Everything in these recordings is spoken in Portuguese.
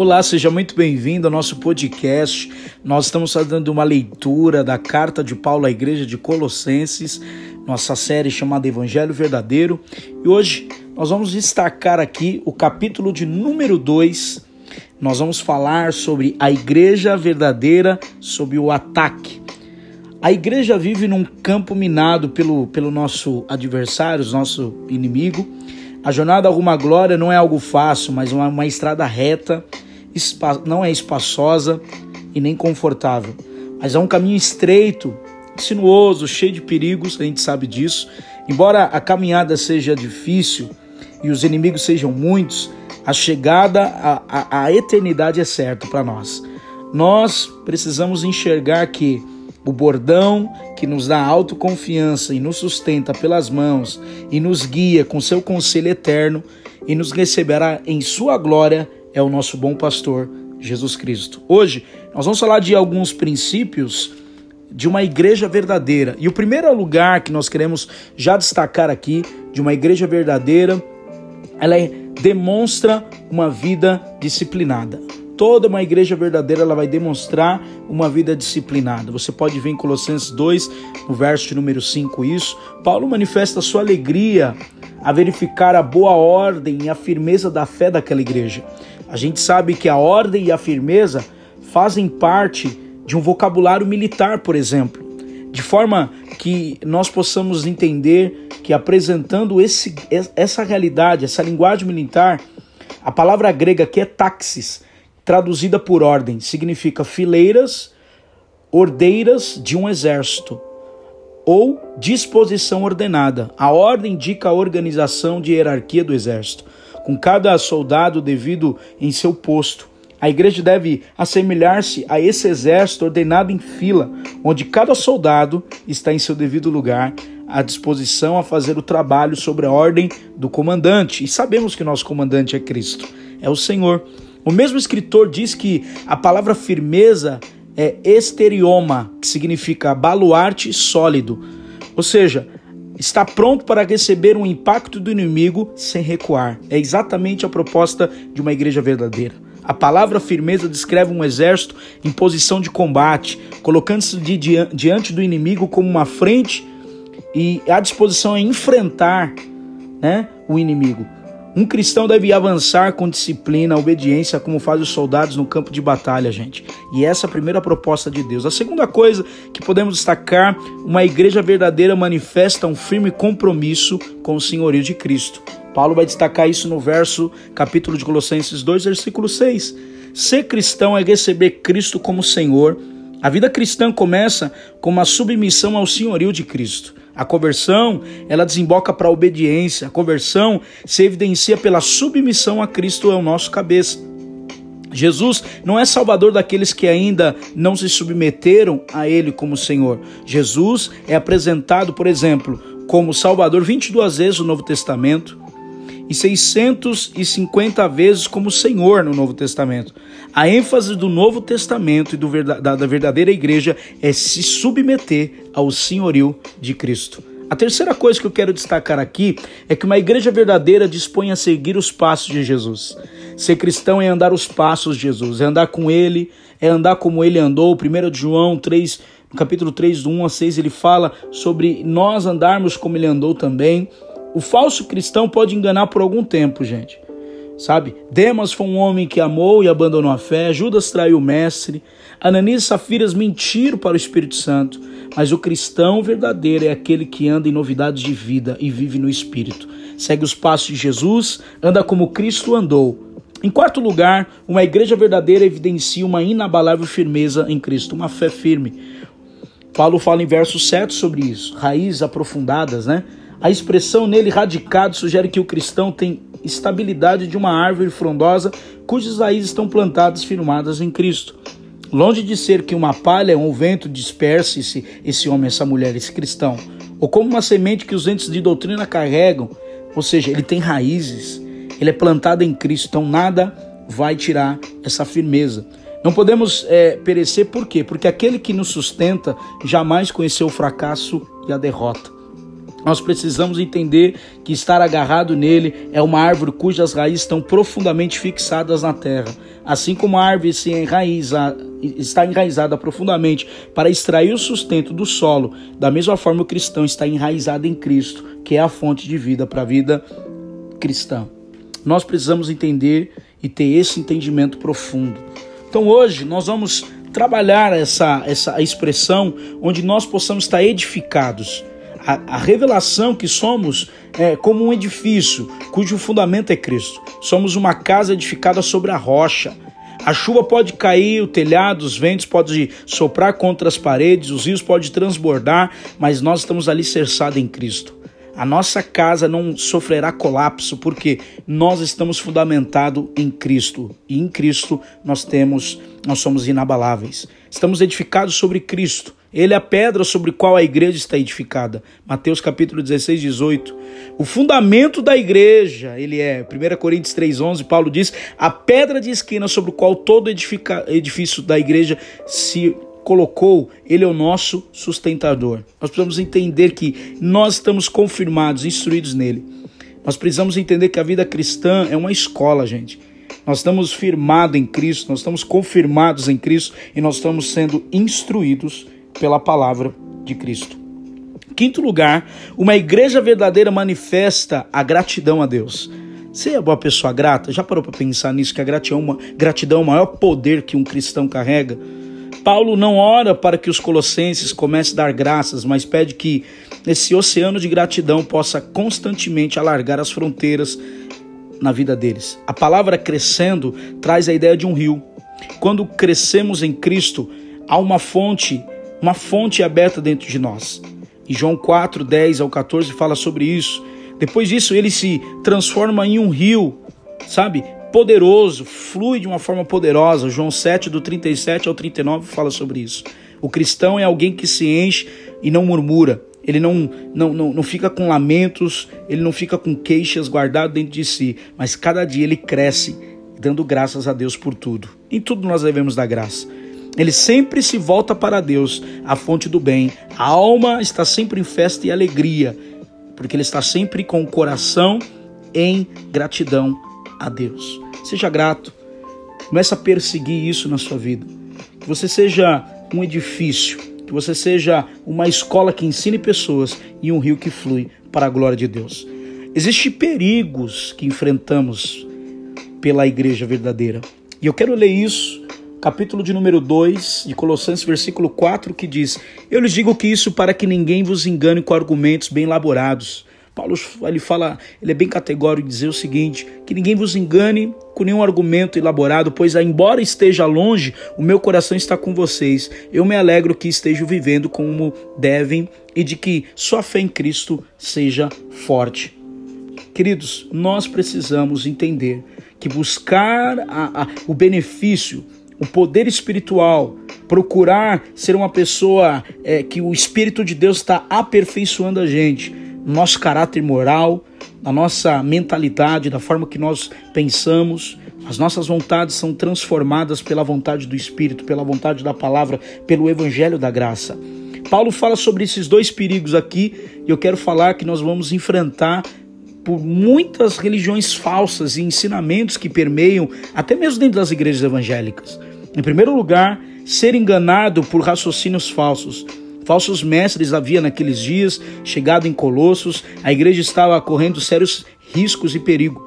Olá, seja muito bem-vindo ao nosso podcast. Nós estamos fazendo uma leitura da carta de Paulo à igreja de Colossenses, nossa série chamada Evangelho Verdadeiro. E hoje nós vamos destacar aqui o capítulo de número 2. Nós vamos falar sobre a igreja verdadeira, sob o ataque. A igreja vive num campo minado pelo, pelo nosso adversário, nosso inimigo. A jornada alguma glória não é algo fácil, mas uma, uma estrada reta não é espaçosa e nem confortável, mas é um caminho estreito, sinuoso, cheio de perigos, a gente sabe disso. Embora a caminhada seja difícil e os inimigos sejam muitos, a chegada à, à, à eternidade é certa para nós. Nós precisamos enxergar que o bordão que nos dá autoconfiança e nos sustenta pelas mãos e nos guia com seu conselho eterno e nos receberá em sua glória é o nosso bom pastor, Jesus Cristo. Hoje, nós vamos falar de alguns princípios de uma igreja verdadeira. E o primeiro lugar que nós queremos já destacar aqui de uma igreja verdadeira, ela é, demonstra uma vida disciplinada. Toda uma igreja verdadeira ela vai demonstrar uma vida disciplinada. Você pode ver em Colossenses 2, no verso de número 5 isso. Paulo manifesta sua alegria a verificar a boa ordem e a firmeza da fé daquela igreja. A gente sabe que a ordem e a firmeza fazem parte de um vocabulário militar, por exemplo, de forma que nós possamos entender que apresentando esse, essa realidade, essa linguagem militar, a palavra grega que é taxis, traduzida por ordem, significa fileiras, ordeiras de um exército ou disposição ordenada. A ordem indica a organização de hierarquia do exército com cada soldado devido em seu posto. A igreja deve assemelhar-se a esse exército ordenado em fila, onde cada soldado está em seu devido lugar, à disposição a fazer o trabalho sobre a ordem do comandante. E sabemos que nosso comandante é Cristo, é o Senhor. O mesmo escritor diz que a palavra firmeza é esterioma, que significa baluarte sólido. Ou seja, está pronto para receber um impacto do inimigo sem recuar. É exatamente a proposta de uma igreja verdadeira. A palavra firmeza descreve um exército em posição de combate, colocando-se diante do inimigo como uma frente e à disposição a enfrentar né, o inimigo. Um cristão deve avançar com disciplina, obediência, como fazem os soldados no campo de batalha, gente. E essa é a primeira proposta de Deus. A segunda coisa que podemos destacar, uma igreja verdadeira manifesta um firme compromisso com o senhorio de Cristo. Paulo vai destacar isso no verso, capítulo de Colossenses 2, versículo 6. Ser cristão é receber Cristo como Senhor. A vida cristã começa com uma submissão ao senhorio de Cristo. A conversão, ela desemboca para a obediência. A conversão se evidencia pela submissão a Cristo, é o nosso cabeça. Jesus não é salvador daqueles que ainda não se submeteram a Ele como Senhor. Jesus é apresentado, por exemplo, como Salvador 22 vezes no Novo Testamento e 650 vezes como Senhor no Novo Testamento. A ênfase do Novo Testamento e do, da, da verdadeira igreja é se submeter ao senhorio de Cristo. A terceira coisa que eu quero destacar aqui é que uma igreja verdadeira dispõe a seguir os passos de Jesus. Ser cristão é andar os passos de Jesus, é andar com ele, é andar como ele andou. 1 João 3, no capítulo 3, do 1 a 6, ele fala sobre nós andarmos como ele andou também. O falso cristão pode enganar por algum tempo, gente. Sabe? Demas foi um homem que amou e abandonou a fé. Judas traiu o mestre. Ananias e Safiras mentiram para o Espírito Santo. Mas o cristão verdadeiro é aquele que anda em novidades de vida e vive no Espírito. Segue os passos de Jesus, anda como Cristo andou. Em quarto lugar, uma igreja verdadeira evidencia uma inabalável firmeza em Cristo, uma fé firme. Paulo fala em verso 7 sobre isso, raízes aprofundadas, né? A expressão nele radicado sugere que o cristão tem estabilidade de uma árvore frondosa cujas raízes estão plantadas firmadas em Cristo. Longe de ser que uma palha ou um vento disperse esse, homem, essa mulher, esse cristão, ou como uma semente que os entes de doutrina carregam, ou seja, ele tem raízes, ele é plantado em Cristo, então nada vai tirar essa firmeza. Não podemos é, perecer por quê? Porque aquele que nos sustenta jamais conheceu o fracasso e a derrota. Nós precisamos entender que estar agarrado nele é uma árvore cujas raízes estão profundamente fixadas na terra. Assim como a árvore se enraiza, está enraizada profundamente para extrair o sustento do solo, da mesma forma o cristão está enraizado em Cristo, que é a fonte de vida para a vida cristã. Nós precisamos entender e ter esse entendimento profundo. Então hoje nós vamos trabalhar essa, essa expressão onde nós possamos estar edificados a, a revelação que somos é, como um edifício cujo fundamento é Cristo. Somos uma casa edificada sobre a rocha. A chuva pode cair, o telhado, os ventos podem soprar contra as paredes, os rios podem transbordar, mas nós estamos alicerçados em Cristo. A nossa casa não sofrerá colapso porque nós estamos fundamentados em Cristo e em Cristo nós temos, nós somos inabaláveis. Estamos edificados sobre Cristo. Ele é a pedra sobre qual a igreja está edificada. Mateus capítulo 16, 18. O fundamento da igreja, ele é, 1 Coríntios 3,11, Paulo diz, a pedra de esquina sobre o qual todo edifica, edifício da igreja se colocou, ele é o nosso sustentador. Nós precisamos entender que nós estamos confirmados, instruídos nele. Nós precisamos entender que a vida cristã é uma escola, gente. Nós estamos firmados em Cristo, nós estamos confirmados em Cristo e nós estamos sendo instruídos pela palavra de Cristo. Quinto lugar, uma igreja verdadeira manifesta a gratidão a Deus. Você é uma pessoa grata? Já parou para pensar nisso? Que a gratidão, uma, gratidão é o maior poder que um cristão carrega? Paulo não ora para que os colossenses comecem a dar graças, mas pede que esse oceano de gratidão possa constantemente alargar as fronteiras na vida deles. A palavra crescendo traz a ideia de um rio. Quando crescemos em Cristo, há uma fonte uma fonte aberta dentro de nós. E João 4, 10 ao 14 fala sobre isso. Depois disso, ele se transforma em um rio, sabe? Poderoso, flui de uma forma poderosa. João 7, do 37 ao 39, fala sobre isso. O cristão é alguém que se enche e não murmura. Ele não, não, não, não fica com lamentos, ele não fica com queixas guardado dentro de si, mas cada dia ele cresce, dando graças a Deus por tudo. Em tudo nós devemos dar graça. Ele sempre se volta para Deus, a fonte do bem. A alma está sempre em festa e alegria, porque ele está sempre com o coração em gratidão a Deus. Seja grato. Comece a perseguir isso na sua vida. Que você seja um edifício, que você seja uma escola que ensine pessoas e um rio que flui para a glória de Deus. Existem perigos que enfrentamos pela igreja verdadeira. E eu quero ler isso capítulo de número 2 de Colossenses, versículo 4, que diz: Eu lhes digo que isso para que ninguém vos engane com argumentos bem elaborados. Paulo ele fala, ele é bem categórico em dizer o seguinte: que ninguém vos engane com nenhum argumento elaborado, pois embora esteja longe, o meu coração está com vocês. Eu me alegro que estejam vivendo como devem e de que sua fé em Cristo seja forte. Queridos, nós precisamos entender que buscar a, a, o benefício o poder espiritual, procurar ser uma pessoa é, que o Espírito de Deus está aperfeiçoando a gente, nosso caráter moral, na nossa mentalidade, da forma que nós pensamos. As nossas vontades são transformadas pela vontade do Espírito, pela vontade da palavra, pelo Evangelho da graça. Paulo fala sobre esses dois perigos aqui e eu quero falar que nós vamos enfrentar por muitas religiões falsas e ensinamentos que permeiam até mesmo dentro das igrejas evangélicas. Em primeiro lugar, ser enganado por raciocínios falsos. Falsos mestres havia naqueles dias, chegado em Colossos, a igreja estava correndo sérios riscos e perigo.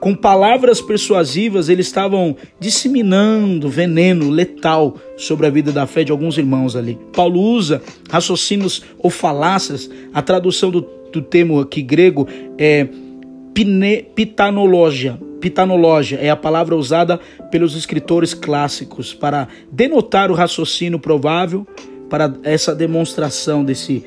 Com palavras persuasivas, eles estavam disseminando veneno letal sobre a vida da fé de alguns irmãos ali. Paulo usa raciocínios ou falácias. A tradução do, do termo aqui grego é pitanologia. Pitanologia é a palavra usada pelos escritores clássicos para denotar o raciocínio provável para essa demonstração desse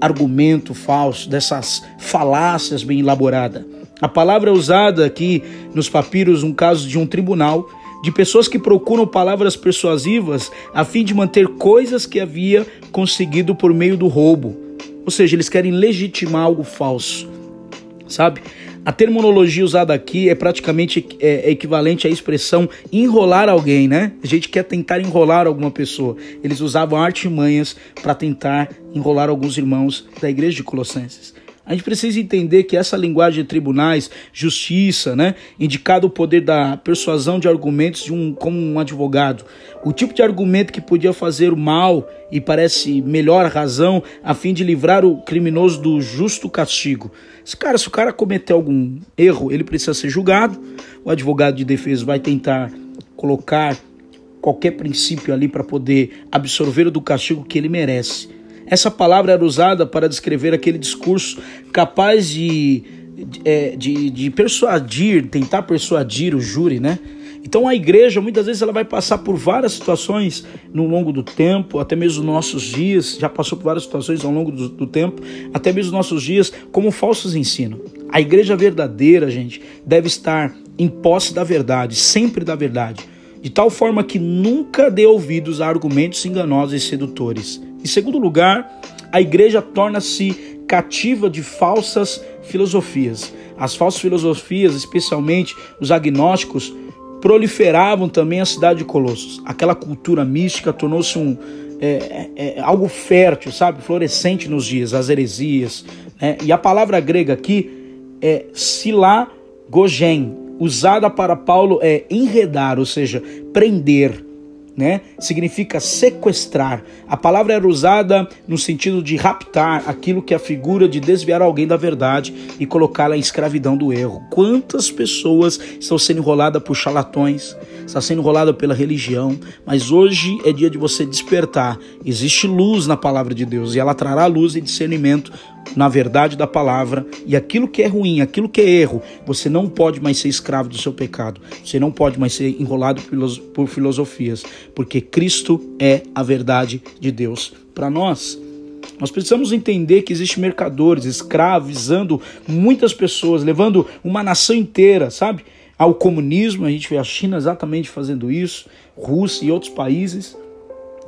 argumento falso, dessas falácias bem elaboradas. A palavra é usada aqui nos papiros um caso de um tribunal de pessoas que procuram palavras persuasivas a fim de manter coisas que havia conseguido por meio do roubo. Ou seja, eles querem legitimar algo falso. Sabe? A terminologia usada aqui é praticamente é, é, equivalente à expressão enrolar alguém, né? A gente quer tentar enrolar alguma pessoa. Eles usavam artimanhas para tentar enrolar alguns irmãos da igreja de Colossenses. A gente precisa entender que essa linguagem de tribunais, justiça, né, indicado o poder da persuasão de argumentos de um como um advogado, o tipo de argumento que podia fazer o mal e parece melhor razão a fim de livrar o criminoso do justo castigo. Se cara, se o cara cometer algum erro, ele precisa ser julgado. O advogado de defesa vai tentar colocar qualquer princípio ali para poder absorver do castigo que ele merece. Essa palavra era usada para descrever aquele discurso capaz de, é, de, de persuadir, tentar persuadir o júri, né? Então a igreja muitas vezes ela vai passar por várias situações no longo do tempo, até mesmo nos nossos dias, já passou por várias situações ao longo do, do tempo, até mesmo nos nossos dias, como falsos ensinos. A igreja verdadeira, gente, deve estar em posse da verdade, sempre da verdade, de tal forma que nunca dê ouvidos a argumentos enganosos e sedutores. Em segundo lugar, a igreja torna-se cativa de falsas filosofias. As falsas filosofias, especialmente os agnósticos, proliferavam também a cidade de Colossos. Aquela cultura mística tornou-se um, é, é, é, algo fértil, sabe? Florescente nos dias, as heresias. Né? E a palavra grega aqui é silagogen, usada para Paulo é enredar, ou seja, prender né? Significa sequestrar. A palavra era usada no sentido de raptar aquilo que é a figura de desviar alguém da verdade e colocá-la em escravidão do erro. Quantas pessoas estão sendo enroladas por charlatões, está sendo enrolada pela religião, mas hoje é dia de você despertar. Existe luz na palavra de Deus e ela trará luz e discernimento na verdade da palavra e aquilo que é ruim, aquilo que é erro, você não pode mais ser escravo do seu pecado. Você não pode mais ser enrolado por filosofias, porque Cristo é a verdade de Deus para nós. Nós precisamos entender que existem mercadores, escravizando muitas pessoas, levando uma nação inteira, sabe? Ao comunismo, a gente vê a China exatamente fazendo isso, Rússia e outros países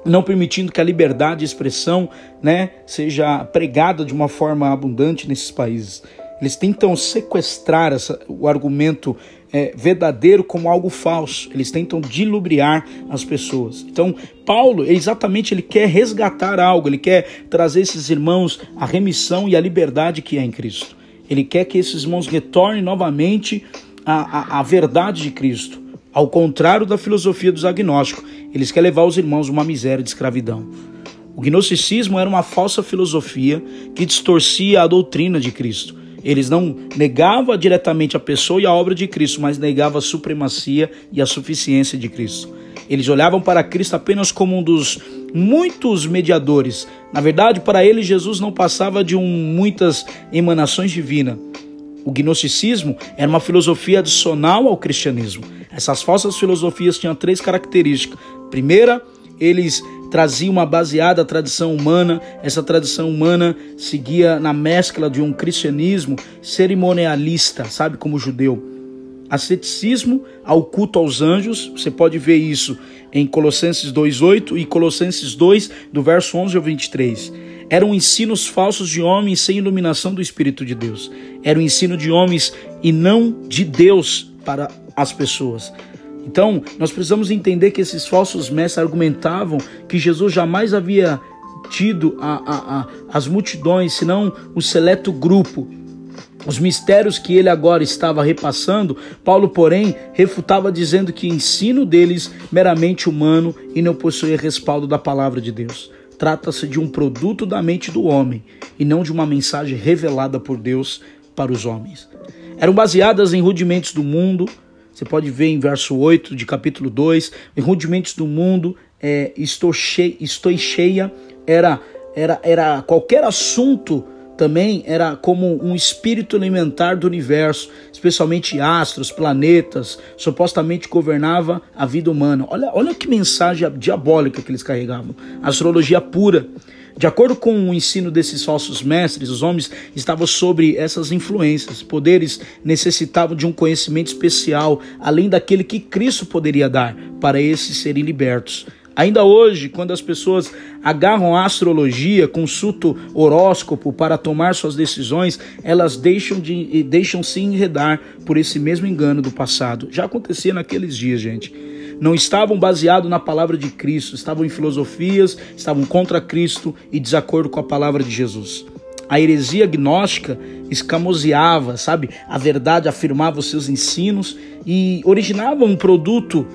não permitindo que a liberdade de expressão né, seja pregada de uma forma abundante nesses países. Eles tentam sequestrar essa, o argumento é, verdadeiro como algo falso. Eles tentam dilubriar as pessoas. Então, Paulo, exatamente, ele quer resgatar algo. Ele quer trazer esses irmãos a remissão e a liberdade que é em Cristo. Ele quer que esses irmãos retornem novamente à, à, à verdade de Cristo. Ao contrário da filosofia dos agnósticos, eles querem levar os irmãos a uma miséria de escravidão. O gnosticismo era uma falsa filosofia que distorcia a doutrina de Cristo. Eles não negavam diretamente a pessoa e a obra de Cristo, mas negavam a supremacia e a suficiência de Cristo. Eles olhavam para Cristo apenas como um dos muitos mediadores. Na verdade, para eles, Jesus não passava de um, muitas emanações divinas. O gnosticismo era uma filosofia adicional ao cristianismo. Essas falsas filosofias tinham três características. Primeira, eles traziam uma baseada tradição humana. Essa tradição humana seguia na mescla de um cristianismo cerimonialista, sabe, como judeu. Asceticismo ao culto aos anjos, você pode ver isso em Colossenses 2:8 e Colossenses 2 do verso 11 ao 23. Eram ensinos falsos de homens sem iluminação do Espírito de Deus. Era o ensino de homens e não de Deus para as pessoas. Então, nós precisamos entender que esses falsos mestres argumentavam que Jesus jamais havia tido a, a, a, as multidões, senão um seleto grupo. Os mistérios que ele agora estava repassando, Paulo, porém, refutava dizendo que ensino deles meramente humano e não possuía respaldo da palavra de Deus. Trata-se de um produto da mente do homem e não de uma mensagem revelada por Deus para os homens. Eram baseadas em rudimentos do mundo, você pode ver em verso 8 de capítulo 2, em rudimentos do mundo, é, estou, cheia, estou cheia, era, era, era qualquer assunto também era como um espírito elementar do universo, especialmente astros, planetas, supostamente governava a vida humana. Olha, olha que mensagem diabólica que eles carregavam. Astrologia pura. De acordo com o ensino desses falsos mestres, os homens estavam sobre essas influências. Poderes necessitavam de um conhecimento especial, além daquele que Cristo poderia dar, para esses serem libertos. Ainda hoje, quando as pessoas agarram a astrologia, consultam horóscopo para tomar suas decisões, elas deixam, de, deixam se enredar por esse mesmo engano do passado. Já acontecia naqueles dias, gente não estavam baseados na palavra de Cristo, estavam em filosofias, estavam contra Cristo e desacordo com a palavra de Jesus. A heresia gnóstica escamoseava, sabe? A verdade afirmava os seus ensinos e originava um produto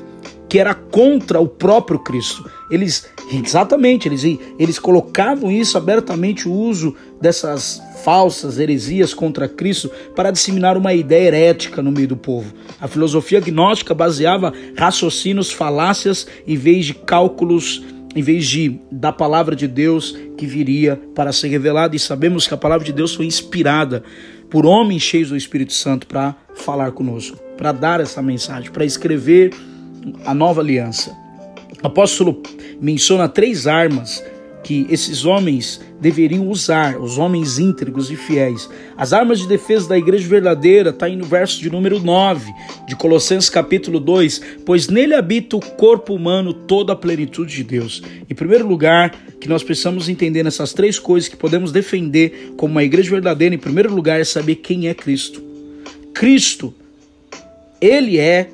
que era contra o próprio Cristo. Eles, exatamente, eles, eles colocavam isso abertamente, o uso dessas falsas heresias contra Cristo para disseminar uma ideia herética no meio do povo. A filosofia gnóstica baseava raciocínios, falácias, em vez de cálculos em vez de da palavra de Deus que viria para ser revelada, e sabemos que a palavra de Deus foi inspirada por homens cheios do Espírito Santo para falar conosco, para dar essa mensagem, para escrever a nova aliança. O apóstolo menciona três armas que esses homens deveriam usar, os homens íntegros e fiéis. As armas de defesa da igreja verdadeira está aí no verso de número 9 de Colossenses capítulo 2, pois nele habita o corpo humano toda a plenitude de Deus. Em primeiro lugar, que nós precisamos entender nessas três coisas que podemos defender como uma igreja verdadeira, em primeiro lugar é saber quem é Cristo. Cristo, ele é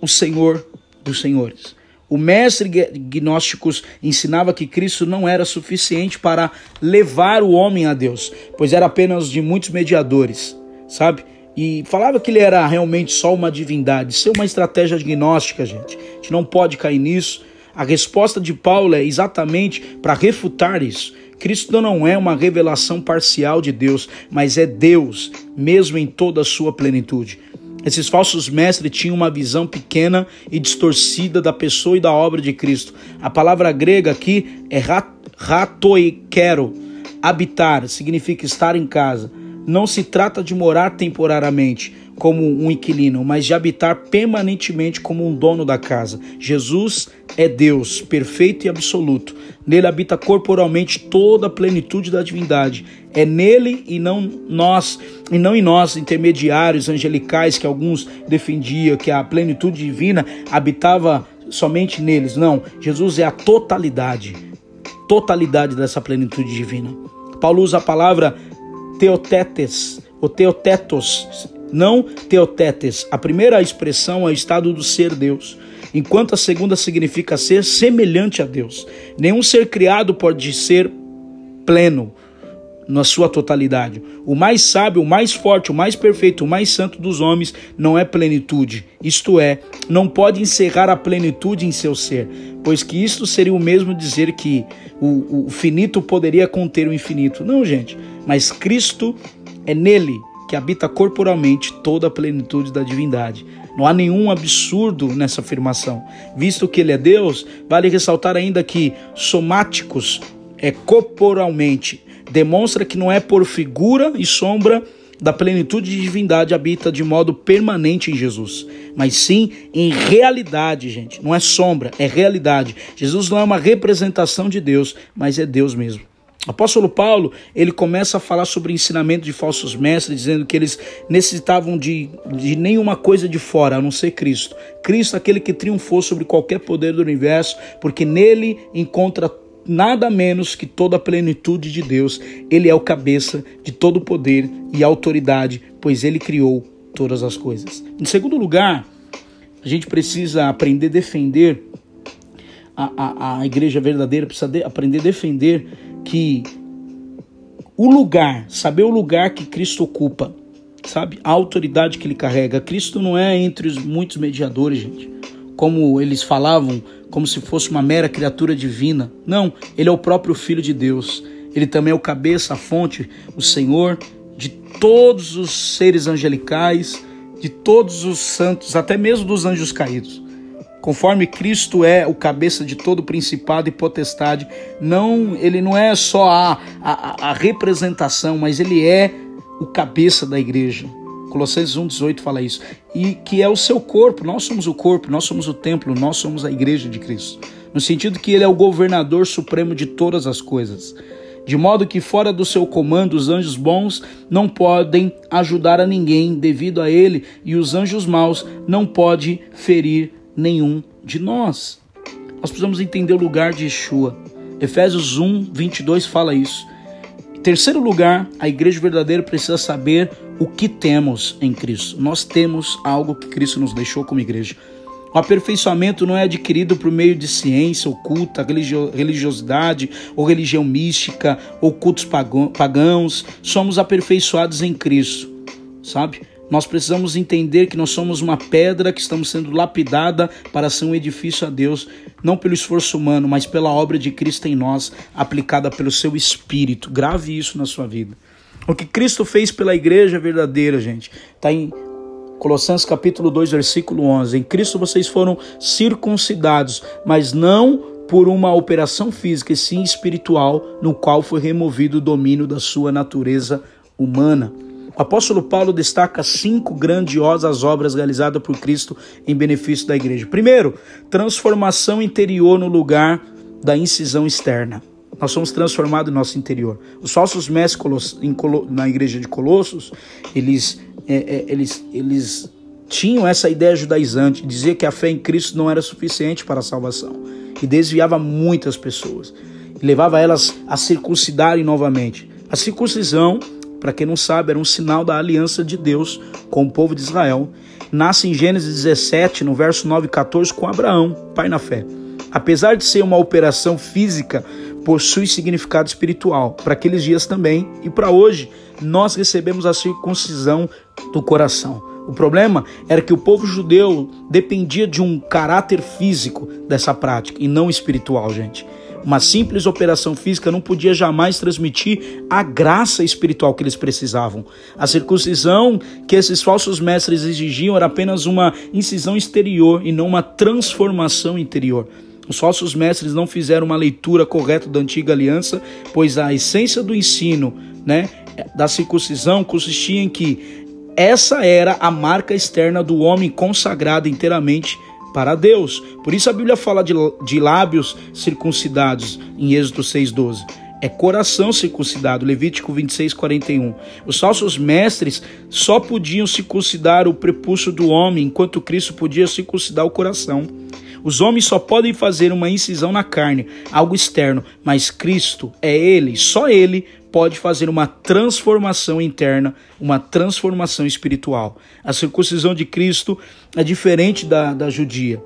o Senhor dos senhores. O mestre gnósticos ensinava que Cristo não era suficiente para levar o homem a Deus, pois era apenas de muitos mediadores, sabe? E falava que ele era realmente só uma divindade. Isso é uma estratégia gnóstica, gente. A gente não pode cair nisso. A resposta de Paulo é exatamente para refutar isso. Cristo não é uma revelação parcial de Deus, mas é Deus, mesmo em toda a sua plenitude. Esses falsos mestres tinham uma visão pequena e distorcida da pessoa e da obra de Cristo. A palavra grega aqui é ratoikero, habitar, significa estar em casa. Não se trata de morar temporariamente como um inquilino, mas de habitar permanentemente como um dono da casa. Jesus é Deus, perfeito e absoluto. Nele habita corporalmente toda a plenitude da divindade. É nele e não nós, e não em nós intermediários angelicais que alguns defendiam que a plenitude divina habitava somente neles. Não, Jesus é a totalidade, totalidade dessa plenitude divina. Paulo usa a palavra teotetes, ou teotetos, não teotetes. A primeira expressão é o estado do ser Deus enquanto a segunda significa ser semelhante a Deus. Nenhum ser criado pode ser pleno na sua totalidade. O mais sábio, o mais forte, o mais perfeito, o mais santo dos homens não é plenitude. Isto é, não pode encerrar a plenitude em seu ser, pois que isto seria o mesmo dizer que o, o finito poderia conter o infinito. Não, gente, mas Cristo é nele que habita corporalmente toda a plenitude da divindade. Não há nenhum absurdo nessa afirmação. Visto que ele é Deus, vale ressaltar ainda que somáticos é corporalmente, demonstra que não é por figura e sombra da plenitude de divindade habita de modo permanente em Jesus, mas sim em realidade, gente. Não é sombra, é realidade. Jesus não é uma representação de Deus, mas é Deus mesmo. Apóstolo Paulo, ele começa a falar sobre o ensinamento de falsos mestres, dizendo que eles necessitavam de, de nenhuma coisa de fora, a não ser Cristo. Cristo, aquele que triunfou sobre qualquer poder do universo, porque nele encontra nada menos que toda a plenitude de Deus. Ele é o cabeça de todo poder e autoridade, pois ele criou todas as coisas. Em segundo lugar, a gente precisa aprender a defender a, a, a igreja verdadeira, precisa de, aprender a defender que o lugar, saber o lugar que Cristo ocupa, sabe? A autoridade que ele carrega. Cristo não é entre os muitos mediadores, gente. Como eles falavam, como se fosse uma mera criatura divina. Não, ele é o próprio Filho de Deus. Ele também é o cabeça, a fonte, o Senhor de todos os seres angelicais, de todos os santos, até mesmo dos anjos caídos. Conforme Cristo é o cabeça de todo principado e potestade, não, ele não é só a, a, a representação, mas ele é o cabeça da igreja. Colossenses 1,18 fala isso. E que é o seu corpo, nós somos o corpo, nós somos o templo, nós somos a igreja de Cristo. No sentido que ele é o governador supremo de todas as coisas. De modo que, fora do seu comando, os anjos bons não podem ajudar a ninguém devido a ele, e os anjos maus não podem ferir nenhum de nós. Nós precisamos entender o lugar de Yeshua. Efésios 1, 22 fala isso. Em terceiro lugar, a igreja verdadeira precisa saber o que temos em Cristo. Nós temos algo que Cristo nos deixou como igreja. O aperfeiçoamento não é adquirido por meio de ciência oculta, religiosidade ou religião mística ou cultos pagãos. Somos aperfeiçoados em Cristo, sabe? Nós precisamos entender que nós somos uma pedra que estamos sendo lapidada para ser um edifício a Deus, não pelo esforço humano, mas pela obra de Cristo em nós, aplicada pelo seu Espírito. Grave isso na sua vida. O que Cristo fez pela igreja verdadeira, gente, está em Colossenses capítulo 2, versículo 11. Em Cristo vocês foram circuncidados, mas não por uma operação física, e sim espiritual, no qual foi removido o domínio da sua natureza humana. O apóstolo Paulo destaca cinco grandiosas obras realizadas por Cristo em benefício da igreja. Primeiro, transformação interior no lugar da incisão externa. Nós somos transformados no nosso interior. Os falsos mestres na igreja de Colossos, eles é, é, eles, eles tinham essa ideia judaizante, dizia que a fé em Cristo não era suficiente para a salvação e desviava muitas pessoas e levava elas a circuncidarem novamente. A circuncisão, para quem não sabe, era um sinal da aliança de Deus com o povo de Israel. Nasce em Gênesis 17, no verso 9 e 14, com Abraão, pai na fé. Apesar de ser uma operação física, possui significado espiritual para aqueles dias também e para hoje. Nós recebemos a circuncisão do coração. O problema era que o povo judeu dependia de um caráter físico dessa prática e não espiritual, gente. Uma simples operação física não podia jamais transmitir a graça espiritual que eles precisavam. A circuncisão que esses falsos mestres exigiam era apenas uma incisão exterior e não uma transformação interior. Os falsos mestres não fizeram uma leitura correta da antiga aliança, pois a essência do ensino né, da circuncisão consistia em que essa era a marca externa do homem consagrado inteiramente para Deus. Por isso a Bíblia fala de, de lábios circuncidados em Êxodo 6,12 é coração circuncidado, Levítico 26, 41. Os falsos mestres só podiam circuncidar o prepúcio do homem, enquanto Cristo podia circuncidar o coração. Os homens só podem fazer uma incisão na carne, algo externo, mas Cristo é Ele, só Ele pode fazer uma transformação interna, uma transformação espiritual. A circuncisão de Cristo é diferente da, da judia.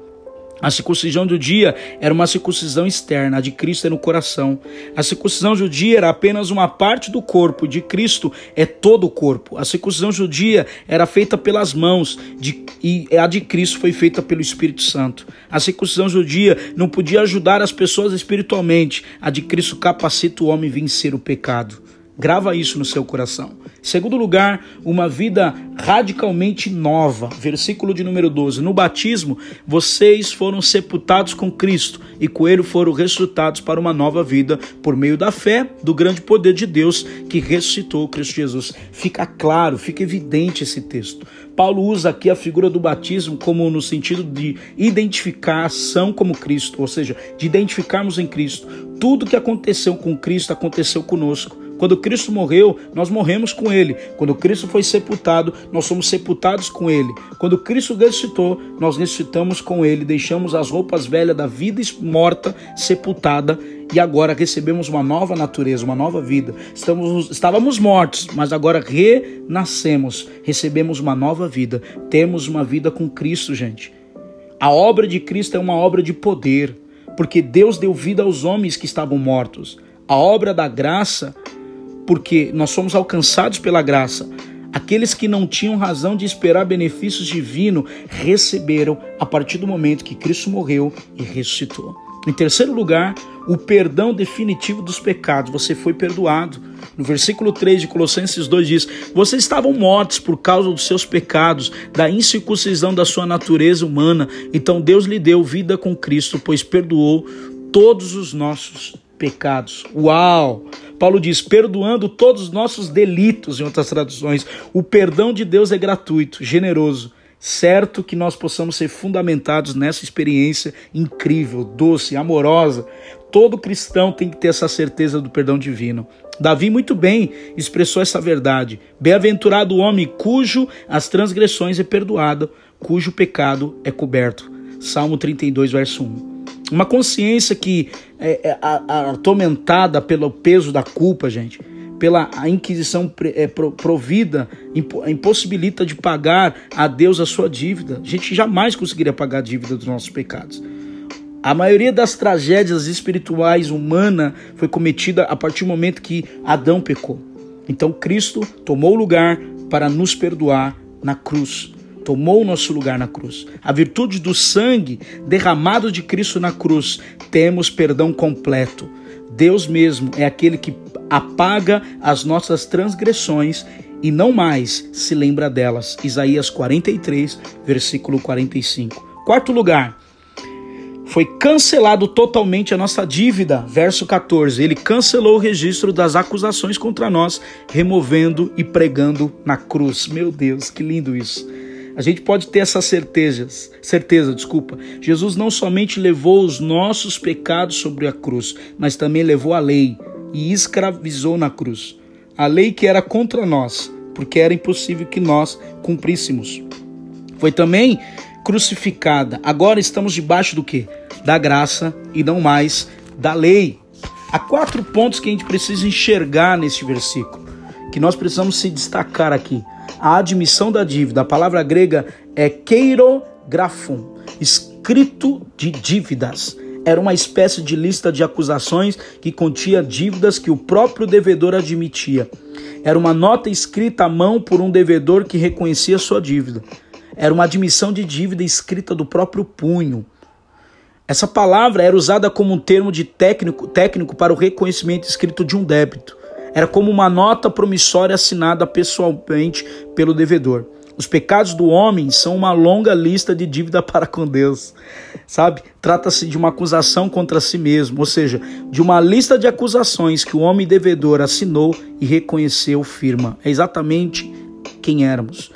A circuncisão judia era uma circuncisão externa, a de Cristo é no coração. A circuncisão judia era apenas uma parte do corpo, de Cristo é todo o corpo. A circuncisão judia era feita pelas mãos de, e a de Cristo foi feita pelo Espírito Santo. A circuncisão judia não podia ajudar as pessoas espiritualmente, a de Cristo capacita o homem a vencer o pecado. Grava isso no seu coração. Segundo lugar, uma vida radicalmente nova. Versículo de número 12. No batismo, vocês foram sepultados com Cristo e com ele foram ressuscitados para uma nova vida por meio da fé do grande poder de Deus que ressuscitou Cristo Jesus. Fica claro, fica evidente esse texto. Paulo usa aqui a figura do batismo como no sentido de identificação como Cristo, ou seja, de identificarmos em Cristo. Tudo que aconteceu com Cristo aconteceu conosco. Quando Cristo morreu, nós morremos com Ele. Quando Cristo foi sepultado, nós somos sepultados com Ele. Quando Cristo ressuscitou, nós ressuscitamos com Ele. Deixamos as roupas velhas da vida morta, sepultada, e agora recebemos uma nova natureza, uma nova vida. Estamos, estávamos mortos, mas agora renascemos, recebemos uma nova vida. Temos uma vida com Cristo, gente. A obra de Cristo é uma obra de poder, porque Deus deu vida aos homens que estavam mortos. A obra da graça porque nós somos alcançados pela graça. Aqueles que não tinham razão de esperar benefícios divinos receberam a partir do momento que Cristo morreu e ressuscitou. Em terceiro lugar, o perdão definitivo dos pecados. Você foi perdoado. No versículo 3 de Colossenses 2 diz: Vocês estavam mortos por causa dos seus pecados, da incircuncisão da sua natureza humana. Então Deus lhe deu vida com Cristo, pois perdoou todos os nossos pecados. Uau! Paulo diz: perdoando todos os nossos delitos, em outras traduções. O perdão de Deus é gratuito, generoso. Certo que nós possamos ser fundamentados nessa experiência incrível, doce, amorosa. Todo cristão tem que ter essa certeza do perdão divino. Davi muito bem expressou essa verdade. Bem-aventurado o homem cujo as transgressões é perdoado, cujo pecado é coberto. Salmo 32, verso 1. Uma consciência que é, é atormentada pelo peso da culpa, gente, pela Inquisição é, provida, impossibilita de pagar a Deus a sua dívida. A gente jamais conseguiria pagar a dívida dos nossos pecados. A maioria das tragédias espirituais humanas foi cometida a partir do momento que Adão pecou. Então Cristo tomou lugar para nos perdoar na cruz. Tomou o nosso lugar na cruz. A virtude do sangue derramado de Cristo na cruz, temos perdão completo. Deus mesmo é aquele que apaga as nossas transgressões e não mais se lembra delas. Isaías 43, versículo 45. Quarto lugar, foi cancelado totalmente a nossa dívida. Verso 14. Ele cancelou o registro das acusações contra nós, removendo e pregando na cruz. Meu Deus, que lindo isso. A gente pode ter essa certeza, certeza, desculpa. Jesus não somente levou os nossos pecados sobre a cruz, mas também levou a lei e escravizou na cruz. A lei que era contra nós, porque era impossível que nós cumpríssemos. Foi também crucificada. Agora estamos debaixo do que? Da graça e não mais da lei. Há quatro pontos que a gente precisa enxergar neste versículo, que nós precisamos se destacar aqui. A admissão da dívida, a palavra grega é keirografon, escrito de dívidas. Era uma espécie de lista de acusações que continha dívidas que o próprio devedor admitia. Era uma nota escrita à mão por um devedor que reconhecia sua dívida. Era uma admissão de dívida escrita do próprio punho. Essa palavra era usada como um termo de técnico, técnico para o reconhecimento escrito de um débito. Era como uma nota promissória assinada pessoalmente pelo devedor. Os pecados do homem são uma longa lista de dívida para com Deus. Sabe? Trata-se de uma acusação contra si mesmo, ou seja, de uma lista de acusações que o homem devedor assinou e reconheceu firma. É exatamente quem éramos.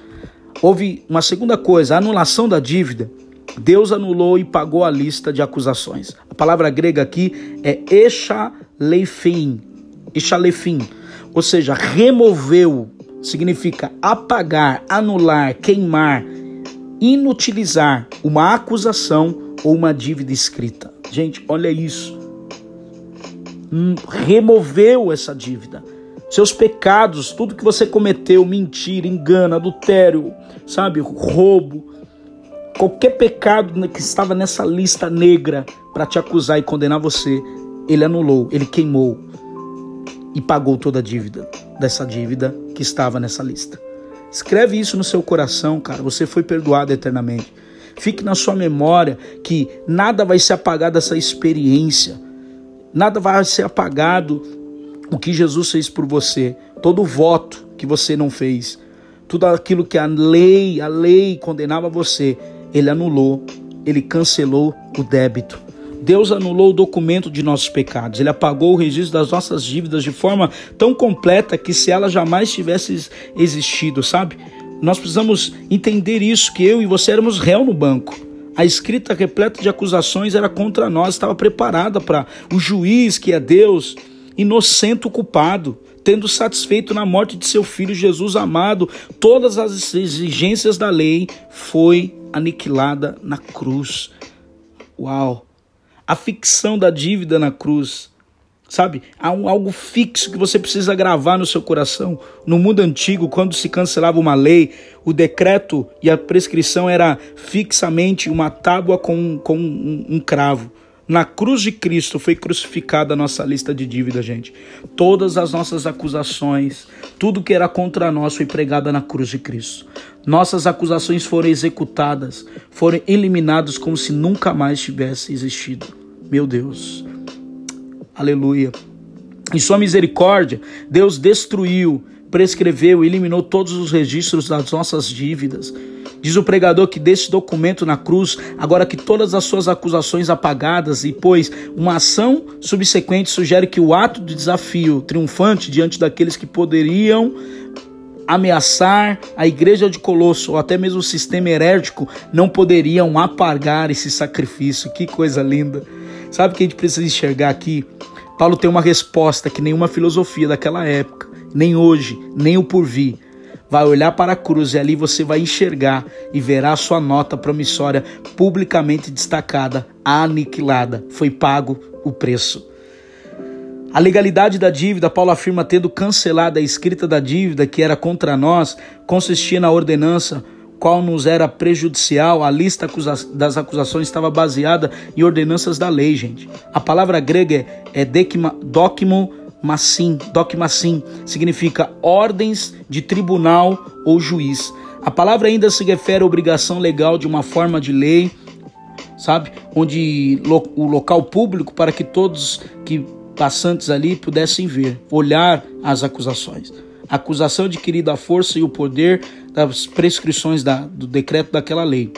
Houve uma segunda coisa, a anulação da dívida. Deus anulou e pagou a lista de acusações. A palavra grega aqui é echaleifim, echalefim, ou seja, removeu, significa apagar, anular, queimar, inutilizar uma acusação ou uma dívida escrita. Gente, olha isso. Hum, removeu essa dívida seus pecados, tudo que você cometeu, mentira, engano, adultério, sabe, roubo, qualquer pecado que estava nessa lista negra para te acusar e condenar você, ele anulou, ele queimou e pagou toda a dívida dessa dívida que estava nessa lista. Escreve isso no seu coração, cara. Você foi perdoado eternamente. Fique na sua memória que nada vai ser apagado dessa experiência. Nada vai ser apagado o que Jesus fez por você, todo o voto que você não fez, tudo aquilo que a lei, a lei condenava você, ele anulou, ele cancelou o débito. Deus anulou o documento de nossos pecados, ele apagou o registro das nossas dívidas de forma tão completa que se ela jamais tivesse existido, sabe? Nós precisamos entender isso, que eu e você éramos réu no banco. A escrita repleta de acusações era contra nós, estava preparada para o juiz, que é Deus, inocente o culpado, tendo satisfeito na morte de seu filho Jesus amado todas as exigências da lei, foi aniquilada na cruz. Uau! A ficção da dívida na cruz. Sabe? Há um, algo fixo que você precisa gravar no seu coração. No mundo antigo, quando se cancelava uma lei, o decreto e a prescrição era fixamente uma tábua com, com um, um cravo. Na cruz de Cristo foi crucificada a nossa lista de dívida, gente. Todas as nossas acusações, tudo que era contra nós foi pregado na cruz de Cristo. Nossas acusações foram executadas, foram eliminadas como se nunca mais tivesse existido. Meu Deus. Aleluia. Em sua misericórdia, Deus destruiu, prescreveu, eliminou todos os registros das nossas dívidas Diz o pregador que desse documento na cruz, agora que todas as suas acusações apagadas e pois uma ação subsequente sugere que o ato de desafio triunfante diante daqueles que poderiam ameaçar a igreja de Colosso ou até mesmo o sistema herético não poderiam apagar esse sacrifício. Que coisa linda. Sabe o que a gente precisa enxergar aqui? Paulo tem uma resposta que nenhuma filosofia daquela época, nem hoje, nem o porvir, vai olhar para a cruz e ali você vai enxergar e verá a sua nota promissória publicamente destacada, aniquilada. Foi pago o preço. A legalidade da dívida, Paulo afirma tendo cancelado a escrita da dívida que era contra nós, consistia na ordenança qual nos era prejudicial, a lista das acusações estava baseada em ordenanças da lei, gente. A palavra grega é dokimo massim, dokmassim, significa ordens de tribunal ou juiz. A palavra ainda se refere à obrigação legal de uma forma de lei, sabe? Onde o local público para que todos que passantes ali pudessem ver, olhar as acusações acusação adquirida a força e o poder das prescrições da, do decreto daquela lei.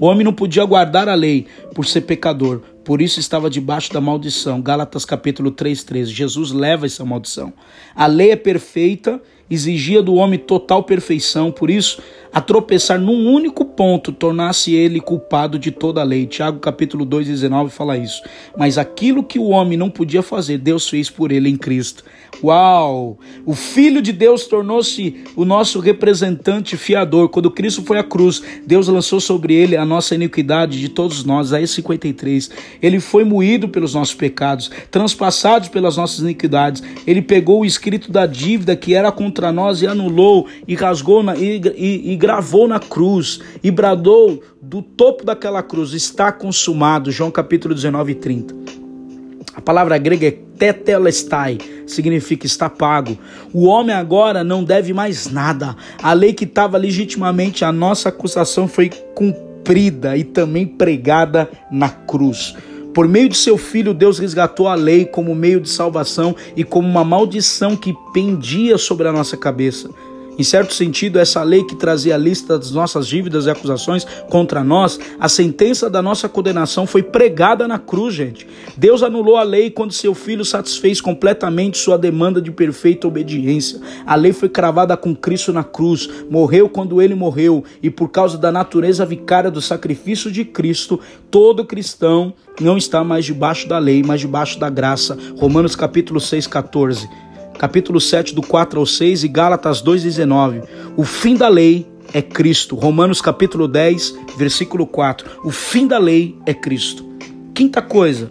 O homem não podia guardar a lei por ser pecador, por isso estava debaixo da maldição. Gálatas capítulo 3:13. Jesus leva essa maldição. A lei é perfeita, exigia do homem total perfeição, por isso a tropeçar num único ponto tornasse ele culpado de toda a lei. Tiago capítulo 2:19 fala isso. Mas aquilo que o homem não podia fazer, Deus fez por ele em Cristo. Uau! O Filho de Deus tornou-se o nosso representante fiador. Quando Cristo foi à cruz, Deus lançou sobre ele a nossa iniquidade de todos nós. Aí 53. Ele foi moído pelos nossos pecados, transpassados pelas nossas iniquidades. Ele pegou o escrito da dívida que era contra nós e anulou, e rasgou na, e, e, e gravou na cruz, e bradou do topo daquela cruz: Está consumado. João capítulo 19 e 30. A palavra grega é tetelestai, significa está pago. O homem agora não deve mais nada. A lei que estava legitimamente a nossa acusação foi cumprida e também pregada na cruz. Por meio de seu filho, Deus resgatou a lei como meio de salvação e como uma maldição que pendia sobre a nossa cabeça. Em certo sentido, essa lei que trazia a lista das nossas dívidas e acusações contra nós, a sentença da nossa condenação foi pregada na cruz, gente. Deus anulou a lei quando seu filho satisfez completamente sua demanda de perfeita obediência. A lei foi cravada com Cristo na cruz, morreu quando ele morreu, e por causa da natureza vicária do sacrifício de Cristo, todo cristão não está mais debaixo da lei, mas debaixo da graça. Romanos capítulo 6, 14 capítulo 7, do 4 ao 6 e Gálatas 2,19. O fim da lei é Cristo. Romanos capítulo 10, versículo 4. O fim da lei é Cristo. Quinta coisa,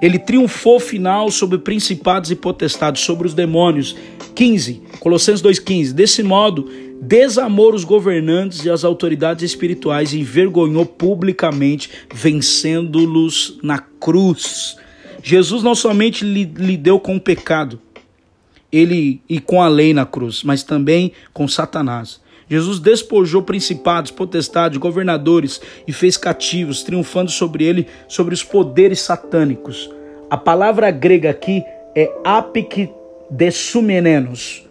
ele triunfou final sobre principados e potestades, sobre os demônios. 15, Colossenses 2,15. Desse modo, desamou os governantes e as autoridades espirituais e envergonhou publicamente, vencendo-los na cruz. Jesus não somente lidou com o pecado, ele e com a lei na cruz, mas também com Satanás. Jesus despojou principados, potestades, governadores e fez cativos, triunfando sobre ele, sobre os poderes satânicos. A palavra grega aqui é apic desumenenos.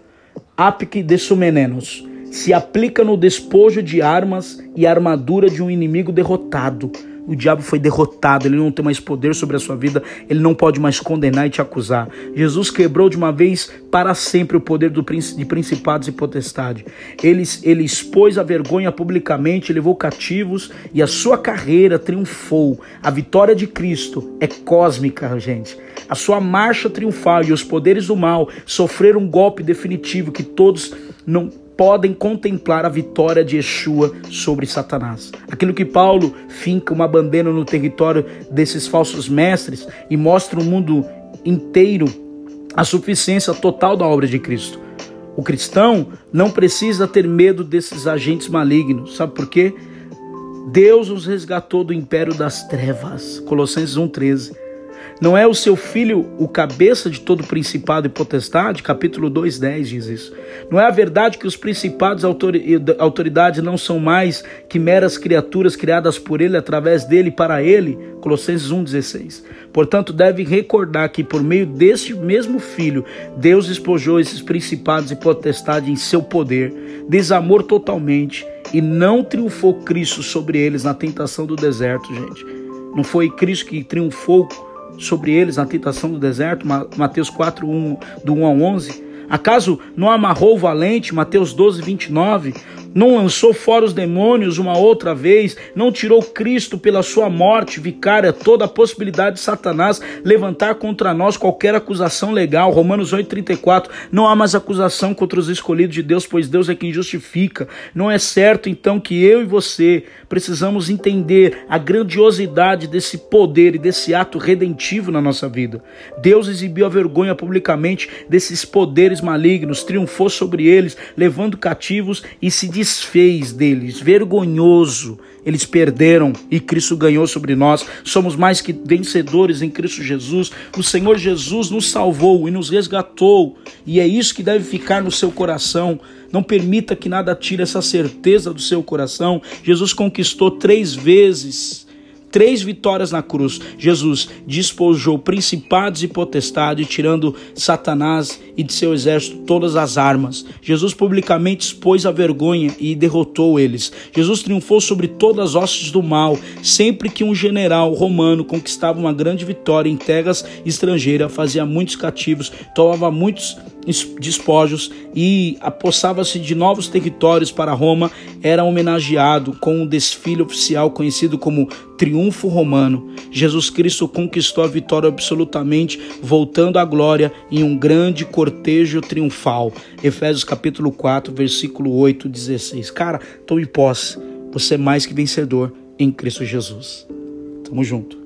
Apic desumenenos. Se aplica no despojo de armas e armadura de um inimigo derrotado o diabo foi derrotado, ele não tem mais poder sobre a sua vida, ele não pode mais condenar e te acusar. Jesus quebrou de uma vez para sempre o poder do, de principados e potestade. Ele, ele expôs a vergonha publicamente, levou cativos e a sua carreira triunfou. A vitória de Cristo é cósmica, gente. A sua marcha triunfal e os poderes do mal sofreram um golpe definitivo que todos não podem contemplar a vitória de Yeshua sobre Satanás. Aquilo que Paulo finca uma bandeira no território desses falsos mestres e mostra o mundo inteiro a suficiência total da obra de Cristo. O cristão não precisa ter medo desses agentes malignos. Sabe por quê? Deus os resgatou do império das trevas. Colossenses 1,13. Não é o seu filho o cabeça de todo principado e potestade? Capítulo 2, 10 diz isso. Não é a verdade que os principados e autoridades não são mais que meras criaturas criadas por ele, através dele e para ele? Colossenses 1,16. Portanto, deve recordar que por meio deste mesmo filho, Deus despojou esses principados e potestades em seu poder, desamor totalmente, e não triunfou Cristo sobre eles na tentação do deserto, gente. Não foi Cristo que triunfou sobre eles na tentação do deserto, Mateus 4, 1, do 1 ao 11? Acaso não amarrou o valente, Mateus 12, 29? Não lançou fora os demônios uma outra vez, não tirou Cristo pela sua morte vicária toda a possibilidade de Satanás levantar contra nós qualquer acusação legal. Romanos 8:34, não há mais acusação contra os escolhidos de Deus, pois Deus é quem justifica. Não é certo então que eu e você precisamos entender a grandiosidade desse poder e desse ato redentivo na nossa vida. Deus exibiu a vergonha publicamente desses poderes malignos, triunfou sobre eles, levando cativos e se desfez deles, vergonhoso. Eles perderam e Cristo ganhou sobre nós. Somos mais que vencedores em Cristo Jesus. O Senhor Jesus nos salvou e nos resgatou, e é isso que deve ficar no seu coração. Não permita que nada tire essa certeza do seu coração. Jesus conquistou três vezes três vitórias na cruz. Jesus despojou principados e potestades, tirando Satanás e de seu exército todas as armas. Jesus publicamente expôs a vergonha e derrotou eles. Jesus triunfou sobre todas as hostes do mal. Sempre que um general romano conquistava uma grande vitória em terras estrangeira, fazia muitos cativos, tomava muitos despojos e apossava-se de novos territórios para Roma, era homenageado com um desfile oficial conhecido como Triunfo Romano. Jesus Cristo conquistou a vitória absolutamente, voltando à glória em um grande cortejo triunfal. Efésios capítulo 4, versículo 8, 16. Cara, tome posse. Você é mais que vencedor em Cristo Jesus. Tamo junto.